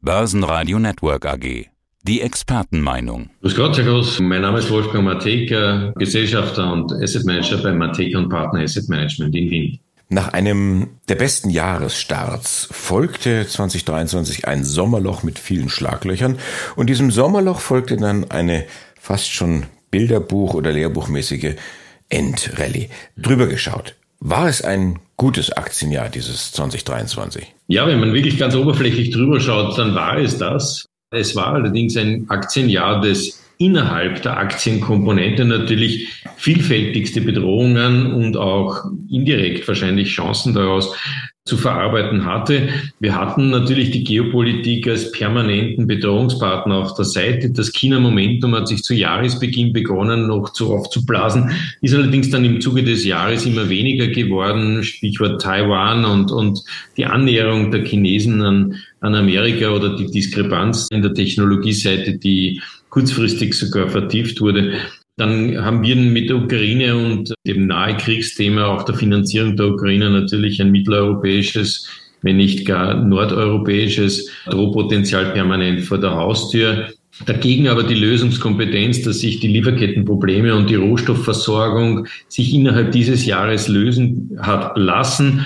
Börsenradio Network AG. Die Expertenmeinung. Grüß Gott, Herr Groß. Mein Name ist Wolfgang Mateka, Gesellschafter und Asset Manager bei Mateka und Partner Asset Management in Wien. Nach einem der besten Jahresstarts folgte 2023 ein Sommerloch mit vielen Schlaglöchern und diesem Sommerloch folgte dann eine fast schon Bilderbuch- oder Lehrbuchmäßige Endrallye. Drüber geschaut. War es ein gutes Aktienjahr, dieses 2023? Ja, wenn man wirklich ganz oberflächlich drüber schaut, dann war es das. Es war allerdings ein Aktienjahr, das innerhalb der Aktienkomponente natürlich vielfältigste Bedrohungen und auch indirekt wahrscheinlich Chancen daraus zu verarbeiten hatte. Wir hatten natürlich die Geopolitik als permanenten Bedrohungspartner auf der Seite. Das China-Momentum hat sich zu Jahresbeginn begonnen, noch zu aufzublasen, ist allerdings dann im Zuge des Jahres immer weniger geworden. Stichwort Taiwan und, und die Annäherung der Chinesen an, an Amerika oder die Diskrepanz in der Technologieseite, die kurzfristig sogar vertieft wurde. Dann haben wir mit der Ukraine und dem nahe Kriegsthema auch der Finanzierung der Ukraine natürlich ein mitteleuropäisches, wenn nicht gar nordeuropäisches Drohpotenzial permanent vor der Haustür. Dagegen aber die Lösungskompetenz, dass sich die Lieferkettenprobleme und die Rohstoffversorgung sich innerhalb dieses Jahres lösen hat lassen.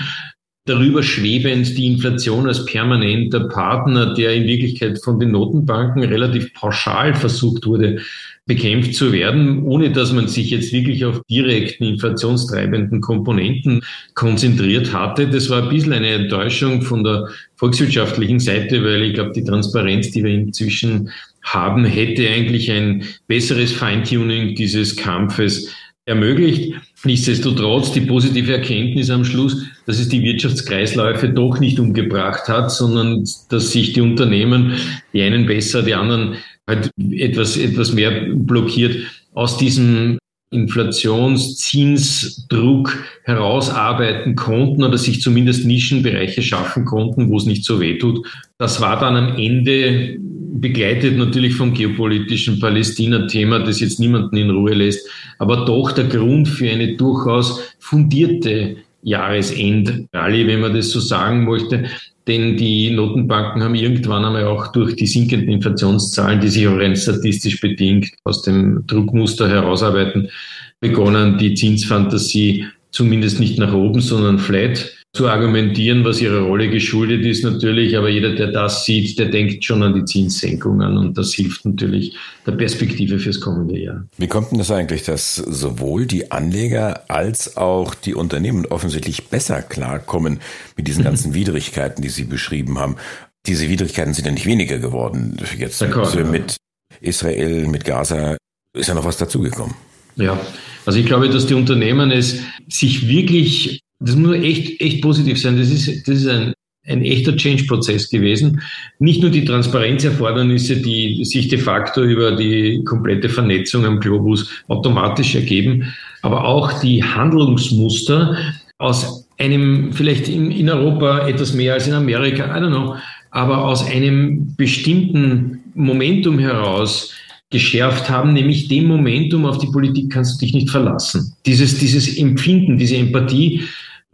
Darüber schwebend die Inflation als permanenter Partner, der in Wirklichkeit von den Notenbanken relativ pauschal versucht wurde bekämpft zu werden, ohne dass man sich jetzt wirklich auf direkten inflationstreibenden Komponenten konzentriert hatte. Das war ein bisschen eine Enttäuschung von der volkswirtschaftlichen Seite, weil ich glaube, die Transparenz, die wir inzwischen haben, hätte eigentlich ein besseres Feintuning dieses Kampfes ermöglicht. Nichtsdestotrotz die positive Erkenntnis am Schluss, dass es die Wirtschaftskreisläufe doch nicht umgebracht hat, sondern dass sich die Unternehmen, die einen besser, die anderen halt etwas, etwas mehr blockiert, aus diesem Inflationszinsdruck herausarbeiten konnten oder sich zumindest Nischenbereiche schaffen konnten, wo es nicht so weh tut. Das war dann am Ende begleitet natürlich vom geopolitischen Palästina-Thema, das jetzt niemanden in Ruhe lässt, aber doch der Grund für eine durchaus fundierte Jahresendrallye, wenn man das so sagen möchte, denn die Notenbanken haben irgendwann einmal auch durch die sinkenden Inflationszahlen, die sich auch rein statistisch bedingt aus dem Druckmuster herausarbeiten, begonnen, die Zinsfantasie zumindest nicht nach oben, sondern flat zu argumentieren, was ihrer Rolle geschuldet ist natürlich. Aber jeder, der das sieht, der denkt schon an die Zinssenkungen und das hilft natürlich der Perspektive fürs kommende Jahr. Wie kommt denn das eigentlich, dass sowohl die Anleger als auch die Unternehmen offensichtlich besser klarkommen mit diesen ganzen Widrigkeiten, die Sie beschrieben haben? Diese Widrigkeiten sind ja nicht weniger geworden. Jetzt mit, mit Israel, mit Gaza ist ja noch was dazugekommen. Ja, also ich glaube, dass die Unternehmen es sich wirklich das muss echt, echt positiv sein. Das ist, das ist ein, ein echter Change-Prozess gewesen. Nicht nur die Transparenzerfordernisse, die sich de facto über die komplette Vernetzung am Globus automatisch ergeben, aber auch die Handlungsmuster aus einem, vielleicht in, in Europa etwas mehr als in Amerika, I don't know, aber aus einem bestimmten Momentum heraus geschärft haben, nämlich dem Momentum auf die Politik kannst du dich nicht verlassen. Dieses, dieses Empfinden, diese Empathie,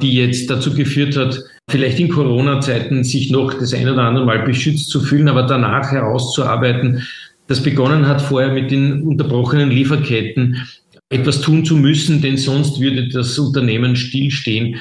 die jetzt dazu geführt hat, vielleicht in Corona-Zeiten sich noch das ein oder andere Mal beschützt zu fühlen, aber danach herauszuarbeiten, das begonnen hat vorher mit den unterbrochenen Lieferketten, etwas tun zu müssen, denn sonst würde das Unternehmen stillstehen.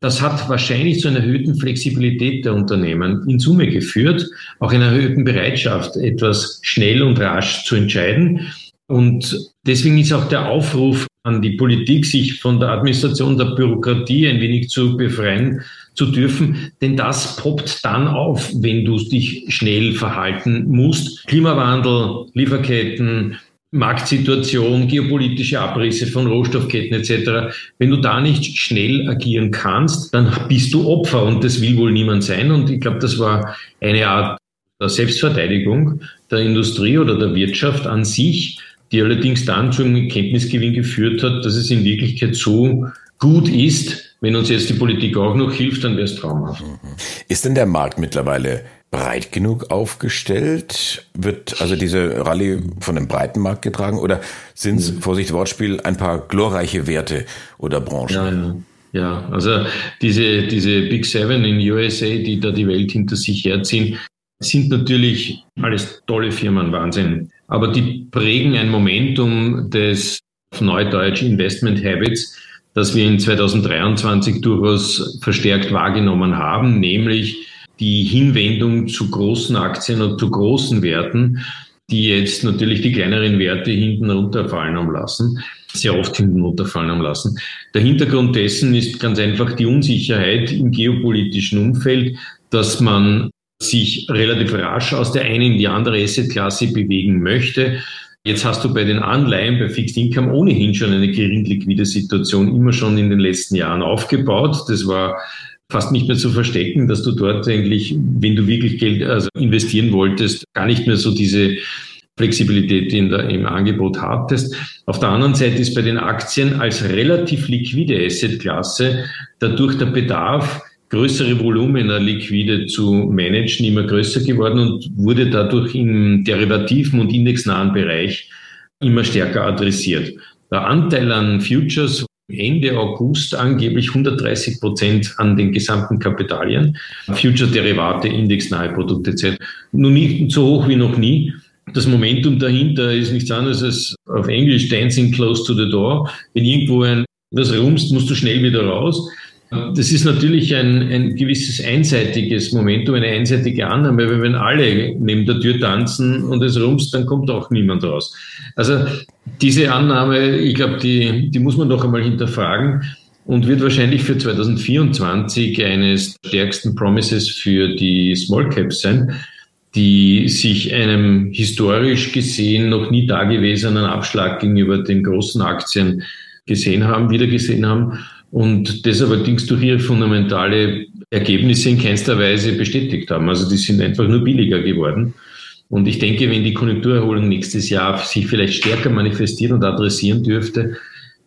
Das hat wahrscheinlich zu einer erhöhten Flexibilität der Unternehmen in Summe geführt, auch einer erhöhten Bereitschaft, etwas schnell und rasch zu entscheiden. Und deswegen ist auch der Aufruf an die Politik, sich von der Administration der Bürokratie ein wenig zu befreien zu dürfen. Denn das poppt dann auf, wenn du dich schnell verhalten musst. Klimawandel, Lieferketten, Marktsituation, geopolitische Abrisse von Rohstoffketten etc. Wenn du da nicht schnell agieren kannst, dann bist du Opfer und das will wohl niemand sein. Und ich glaube, das war eine Art der Selbstverteidigung der Industrie oder der Wirtschaft an sich, die allerdings dann zum Kenntnisgewinn geführt hat, dass es in Wirklichkeit so gut ist. Wenn uns jetzt die Politik auch noch hilft, dann wäre es traumhaft. Mhm. Ist denn der Markt mittlerweile breit genug aufgestellt? Wird also diese Rallye von einem breiten Markt getragen oder sind es, mhm. Vorsicht Wortspiel, ein paar glorreiche Werte oder Branchen? Ja, ja. Ja, also diese, diese Big Seven in USA, die da die Welt hinter sich herziehen, sind natürlich alles tolle Firmen, Wahnsinn. Aber die prägen ein Momentum des auf Neudeutsch Investment Habits, das wir in 2023 durchaus verstärkt wahrgenommen haben, nämlich die Hinwendung zu großen Aktien und zu großen Werten, die jetzt natürlich die kleineren Werte hinten runterfallen haben lassen, sehr oft hinten runterfallen haben lassen. Der Hintergrund dessen ist ganz einfach die Unsicherheit im geopolitischen Umfeld, dass man sich relativ rasch aus der einen in die andere Assetklasse bewegen möchte. Jetzt hast du bei den Anleihen, bei Fixed Income ohnehin schon eine gering liquide Situation immer schon in den letzten Jahren aufgebaut. Das war fast nicht mehr zu verstecken, dass du dort eigentlich, wenn du wirklich Geld also investieren wolltest, gar nicht mehr so diese Flexibilität in der, im Angebot hattest. Auf der anderen Seite ist bei den Aktien als relativ liquide Assetklasse dadurch der Bedarf, größere Volumina liquide zu managen, immer größer geworden und wurde dadurch im derivativen und indexnahen Bereich immer stärker adressiert. Der Anteil an Futures Ende August angeblich 130 Prozent an den gesamten Kapitalien. Future-Derivate, indexnahe Produkte etc. Nur nicht so hoch wie noch nie. Das Momentum dahinter ist nichts anderes als auf Englisch Dancing close to the door. Wenn irgendwo ein, das rumst, musst du schnell wieder raus. Das ist natürlich ein, ein gewisses einseitiges Momentum, eine einseitige Annahme, weil wenn alle neben der Tür tanzen und es rumst, dann kommt auch niemand raus. Also diese Annahme, ich glaube, die, die muss man doch einmal hinterfragen und wird wahrscheinlich für 2024 eines stärksten Promises für die Small Caps sein, die sich einem historisch gesehen noch nie dagewesenen Abschlag gegenüber den großen Aktien gesehen haben, wieder gesehen haben und das allerdings durch ihre fundamentale Ergebnisse in keinster Weise bestätigt haben. Also die sind einfach nur billiger geworden. Und ich denke, wenn die Konjunkturerholung nächstes Jahr sich vielleicht stärker manifestieren und adressieren dürfte,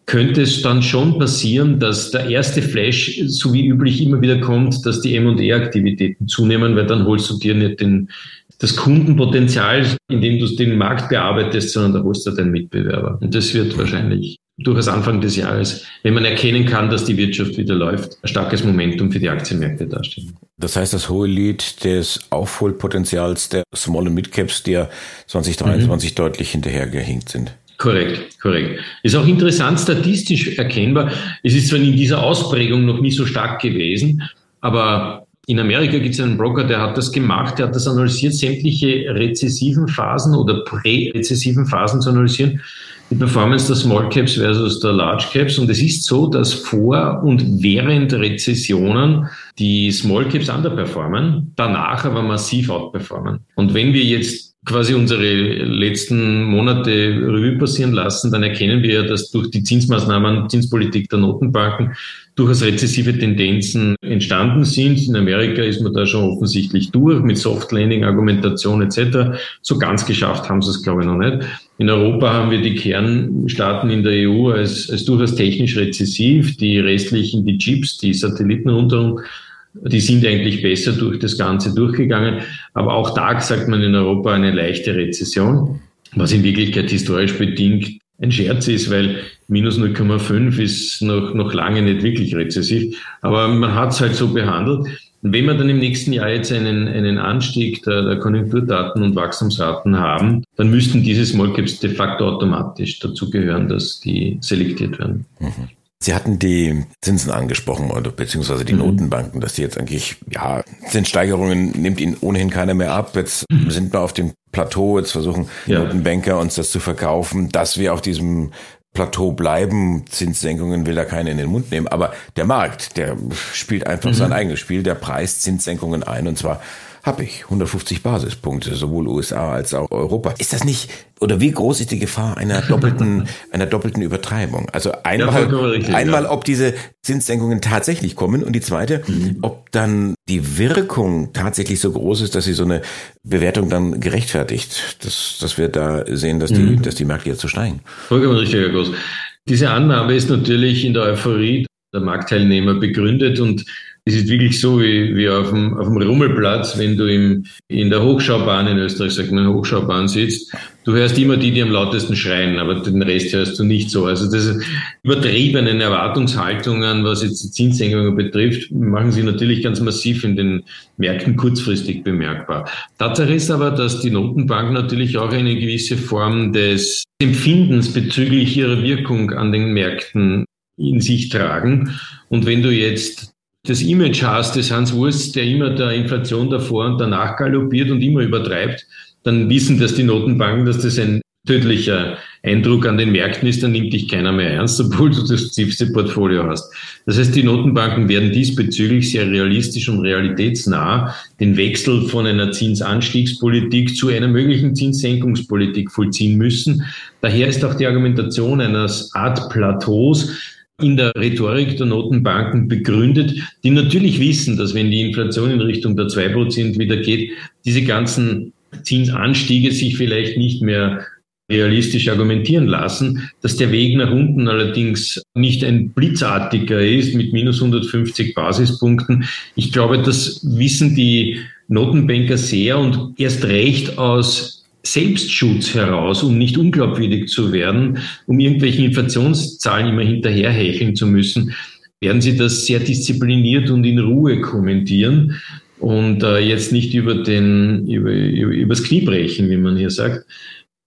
könnte es dann schon passieren, dass der erste Flash so wie üblich immer wieder kommt, dass die M&E-Aktivitäten zunehmen, weil dann holst du dir nicht den, das Kundenpotenzial, indem du den Markt bearbeitest, sondern da holst du deinen Mitbewerber. Und das wird wahrscheinlich durchaus Anfang des Jahres, wenn man erkennen kann, dass die Wirtschaft wieder läuft, ein starkes Momentum für die Aktienmärkte darstellen. Das heißt, das hohe Lied des Aufholpotenzials der Small- und Mid-Caps, die ja 2023 mhm. deutlich hinterhergehinkt sind. Korrekt, korrekt. Ist auch interessant statistisch erkennbar. Es ist zwar in dieser Ausprägung noch nie so stark gewesen, aber in Amerika gibt es einen Broker, der hat das gemacht, der hat das analysiert, sämtliche rezessiven Phasen oder prä-rezessiven Phasen zu analysieren die Performance der Small Caps versus der Large Caps. Und es ist so, dass vor und während Rezessionen die Small Caps underperformen, danach aber massiv outperformen. Und wenn wir jetzt quasi unsere letzten Monate Revue passieren lassen, dann erkennen wir dass durch die Zinsmaßnahmen, Zinspolitik der Notenbanken durchaus rezessive Tendenzen entstanden sind. In Amerika ist man da schon offensichtlich durch mit Soft Landing, Argumentation etc. So ganz geschafft haben sie es, glaube ich, noch nicht. In Europa haben wir die Kernstaaten in der EU als, als durchaus technisch rezessiv. Die restlichen, die Chips, die Satellitenrundung, die sind eigentlich besser durch das Ganze durchgegangen. Aber auch da sagt man in Europa eine leichte Rezession, was in Wirklichkeit historisch bedingt ein Scherz ist, weil minus 0,5 ist noch, noch lange nicht wirklich rezessiv. Aber man hat es halt so behandelt. Wenn wir dann im nächsten Jahr jetzt einen, einen Anstieg der, der Konjunkturdaten und Wachstumsraten haben, dann müssten diese Small Caps de facto automatisch dazu gehören, dass die selektiert werden. Mhm. Sie hatten die Zinsen angesprochen oder beziehungsweise die mhm. Notenbanken, dass die jetzt eigentlich, ja, Zinssteigerungen nimmt ihnen ohnehin keiner mehr ab. Jetzt mhm. sind wir auf dem Plateau, jetzt versuchen ja. Notenbanker uns das zu verkaufen, dass wir auf diesem Plateau bleiben. Zinssenkungen will da keiner in den Mund nehmen. Aber der Markt, der spielt einfach mhm. sein eigenes Spiel. Der preist Zinssenkungen ein und zwar habe ich 150 Basispunkte, sowohl USA als auch Europa. Ist das nicht, oder wie groß ist die Gefahr einer doppelten, einer doppelten Übertreibung? Also einmal, ja, richtig, einmal, ja. ob diese Zinssenkungen tatsächlich kommen und die zweite, mhm. ob dann die Wirkung tatsächlich so groß ist, dass sie so eine Bewertung dann gerechtfertigt, dass, dass wir da sehen, dass die, mhm. dass die Märkte jetzt so steigen. Vollkommen richtig, Herr Groß. Diese Annahme ist natürlich in der Euphorie der Marktteilnehmer begründet und es ist wirklich so wie, wie auf, dem, auf dem Rummelplatz, wenn du im, in der Hochschaubahn in Österreich, sagt man Hochschaubahn sitzt, Du hörst immer die, die am lautesten schreien, aber den Rest hörst du nicht so. Also diese übertriebenen Erwartungshaltungen, was jetzt die Zinssenkungen betrifft, machen sie natürlich ganz massiv in den Märkten kurzfristig bemerkbar. Tatsache ist aber, dass die Notenbank natürlich auch eine gewisse Form des Empfindens bezüglich ihrer Wirkung an den Märkten in sich tragen. Und wenn du jetzt das Image hast des Hans Wurst, der immer der Inflation davor und danach galoppiert und immer übertreibt, dann wissen das die Notenbanken, dass das ein tödlicher Eindruck an den Märkten ist, dann nimmt dich keiner mehr ernst, obwohl du das tiefste Portfolio hast. Das heißt, die Notenbanken werden diesbezüglich sehr realistisch und realitätsnah den Wechsel von einer Zinsanstiegspolitik zu einer möglichen Zinssenkungspolitik vollziehen müssen. Daher ist auch die Argumentation eines Art Plateaus in der Rhetorik der Notenbanken begründet, die natürlich wissen, dass wenn die Inflation in Richtung der 2% wieder geht, diese ganzen Zinsanstiege sich vielleicht nicht mehr realistisch argumentieren lassen, dass der Weg nach unten allerdings nicht ein blitzartiger ist mit minus 150 Basispunkten. Ich glaube, das wissen die Notenbanker sehr und erst recht aus Selbstschutz heraus, um nicht unglaubwürdig zu werden, um irgendwelchen Inflationszahlen immer hinterherhecheln zu müssen, werden sie das sehr diszipliniert und in Ruhe kommentieren und äh, jetzt nicht über den, über, über, übers Knie brechen, wie man hier sagt.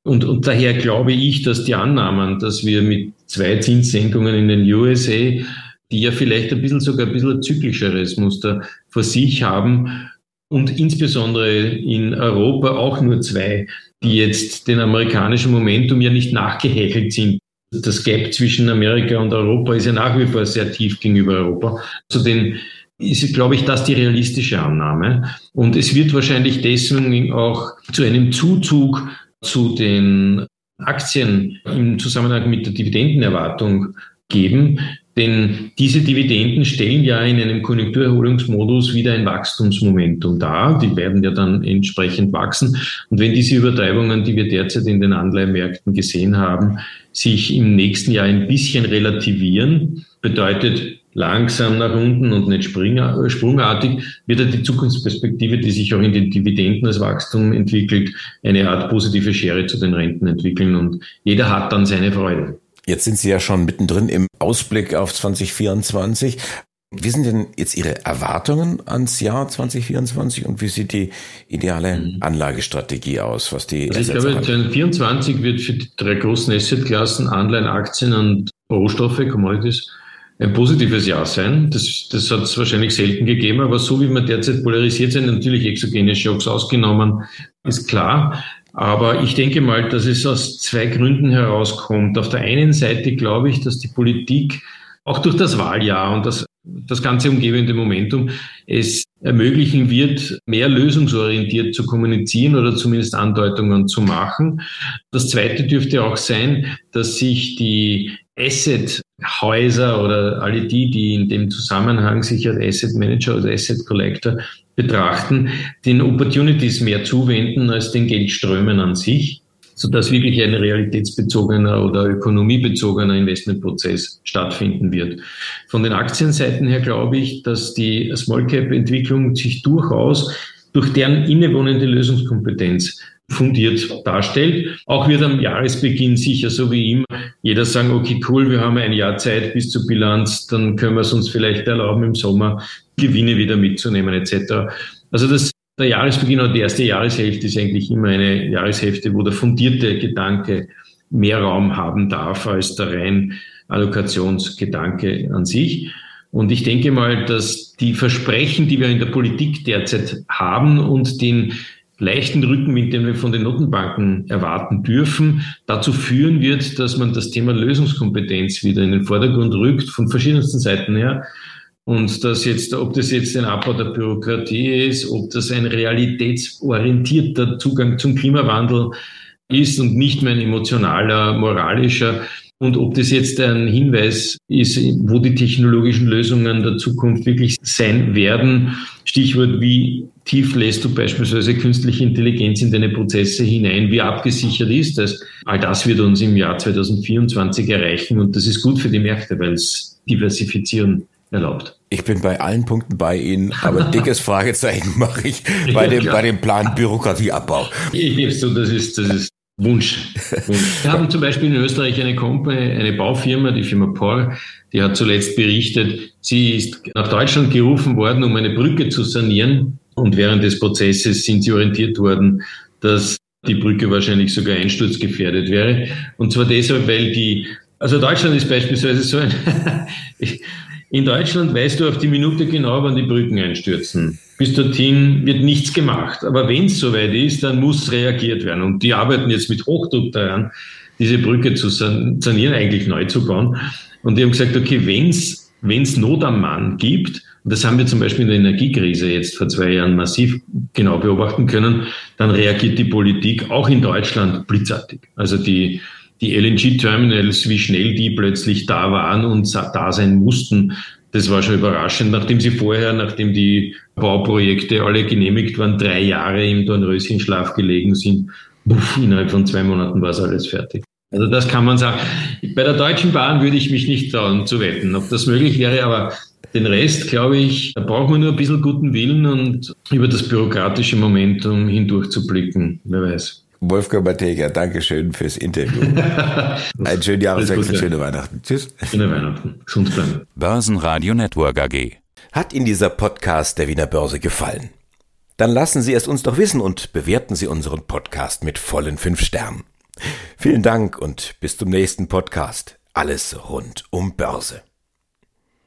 Und, und daher glaube ich, dass die Annahmen, dass wir mit zwei Zinssenkungen in den USA, die ja vielleicht ein bisschen sogar ein bisschen zyklischeres Muster vor sich haben und insbesondere in Europa auch nur zwei, die jetzt den amerikanischen Momentum ja nicht nachgehechelt sind. Das Gap zwischen Amerika und Europa ist ja nach wie vor sehr tief gegenüber Europa. Zu den ist, glaube ich, das die realistische Annahme. Und es wird wahrscheinlich deswegen auch zu einem Zuzug zu den Aktien im Zusammenhang mit der Dividendenerwartung geben. Denn diese Dividenden stellen ja in einem Konjunkturerholungsmodus wieder ein Wachstumsmomentum dar. Die werden ja dann entsprechend wachsen. Und wenn diese Übertreibungen, die wir derzeit in den Anleihenmärkten gesehen haben, sich im nächsten Jahr ein bisschen relativieren, bedeutet langsam nach unten und nicht sprungartig, wird ja die Zukunftsperspektive, die sich auch in den Dividenden als Wachstum entwickelt, eine Art positive Schere zu den Renten entwickeln und jeder hat dann seine Freude. Jetzt sind Sie ja schon mittendrin im Ausblick auf 2024. Wie sind denn jetzt Ihre Erwartungen ans Jahr 2024 und wie sieht die ideale mhm. Anlagestrategie aus, was die also Ich glaube, 2024 wird für die drei großen Assetklassen Anleihen, Aktien und Rohstoffe, Commodities, ein positives Jahr sein. Das, das hat es wahrscheinlich selten gegeben, aber so wie wir derzeit polarisiert sind, natürlich exogene Schocks ausgenommen, ist klar. Aber ich denke mal, dass es aus zwei Gründen herauskommt. Auf der einen Seite glaube ich, dass die Politik auch durch das Wahljahr und das, das ganze umgebende Momentum es ermöglichen wird, mehr lösungsorientiert zu kommunizieren oder zumindest Andeutungen zu machen. Das Zweite dürfte auch sein, dass sich die Asset-Häuser oder alle die, die in dem Zusammenhang sich als Asset Manager oder Asset Collector betrachten, den Opportunities mehr zuwenden als den Geldströmen an sich, sodass wirklich ein realitätsbezogener oder ökonomiebezogener Investmentprozess stattfinden wird. Von den Aktienseiten her glaube ich, dass die Small Cap Entwicklung sich durchaus durch deren innewohnende Lösungskompetenz fundiert darstellt. Auch wird am Jahresbeginn sicher so wie immer jeder sagen, okay, cool, wir haben ein Jahr Zeit bis zur Bilanz, dann können wir es uns vielleicht erlauben, im Sommer Gewinne wieder mitzunehmen etc. Also das, der Jahresbeginn oder die erste Jahreshälfte ist eigentlich immer eine Jahreshälfte, wo der fundierte Gedanke mehr Raum haben darf als der rein Allokationsgedanke an sich. Und ich denke mal, dass die Versprechen, die wir in der Politik derzeit haben und den leichten Rückenwind, den wir von den Notenbanken erwarten dürfen, dazu führen wird, dass man das Thema Lösungskompetenz wieder in den Vordergrund rückt, von verschiedensten Seiten her. Und das jetzt, ob das jetzt ein Abbau der Bürokratie ist, ob das ein realitätsorientierter Zugang zum Klimawandel ist und nicht mehr ein emotionaler, moralischer, und ob das jetzt ein Hinweis ist, wo die technologischen Lösungen der Zukunft wirklich sein werden. Stichwort, wie tief lässt du beispielsweise künstliche Intelligenz in deine Prozesse hinein? Wie abgesichert ist das? All das wird uns im Jahr 2024 erreichen und das ist gut für die Märkte, weil es diversifizieren erlaubt. Ich bin bei allen Punkten bei Ihnen, aber dickes Fragezeichen mache ich bei dem, bei dem Plan Bürokratieabbau. Ich, so, das ist, das ist Wunsch. Wunsch. Wir haben zum Beispiel in Österreich eine Company, eine Baufirma, die Firma Por, die hat zuletzt berichtet, sie ist nach Deutschland gerufen worden, um eine Brücke zu sanieren. Und während des Prozesses sind sie orientiert worden, dass die Brücke wahrscheinlich sogar einsturzgefährdet wäre. Und zwar deshalb, weil die, also Deutschland ist beispielsweise so ein, in Deutschland weißt du auf die Minute genau, wann die Brücken einstürzen. Bis dorthin wird nichts gemacht. Aber wenn es soweit ist, dann muss reagiert werden. Und die arbeiten jetzt mit Hochdruck daran, diese Brücke zu sanieren, eigentlich neu zu bauen. Und die haben gesagt, okay, wenn es Not am Mann gibt, und das haben wir zum Beispiel in der Energiekrise jetzt vor zwei Jahren massiv genau beobachten können, dann reagiert die Politik auch in Deutschland blitzartig. Also die, die LNG-Terminals, wie schnell die plötzlich da waren und da sein mussten, das war schon überraschend, nachdem sie vorher, nachdem die Bauprojekte alle genehmigt waren, drei Jahre im Dornröschenschlaf gelegen sind. Puff, innerhalb von zwei Monaten war es alles fertig. Also das kann man sagen. Bei der Deutschen Bahn würde ich mich nicht trauen zu wetten, ob das möglich wäre, aber den Rest, glaube ich, da braucht man nur ein bisschen guten Willen und über das bürokratische Momentum hindurch zu blicken. Wer weiß. Wolfgang Matega, danke schön fürs Interview. Ein schönen Jahreswechsel, schöne Weihnachten. Tschüss. Schöne Weihnachten. Gesund bleiben. Börsenradio Network AG. Hat Ihnen dieser Podcast der Wiener Börse gefallen? Dann lassen Sie es uns doch wissen und bewerten Sie unseren Podcast mit vollen fünf Sternen. Vielen Dank und bis zum nächsten Podcast. Alles rund um Börse.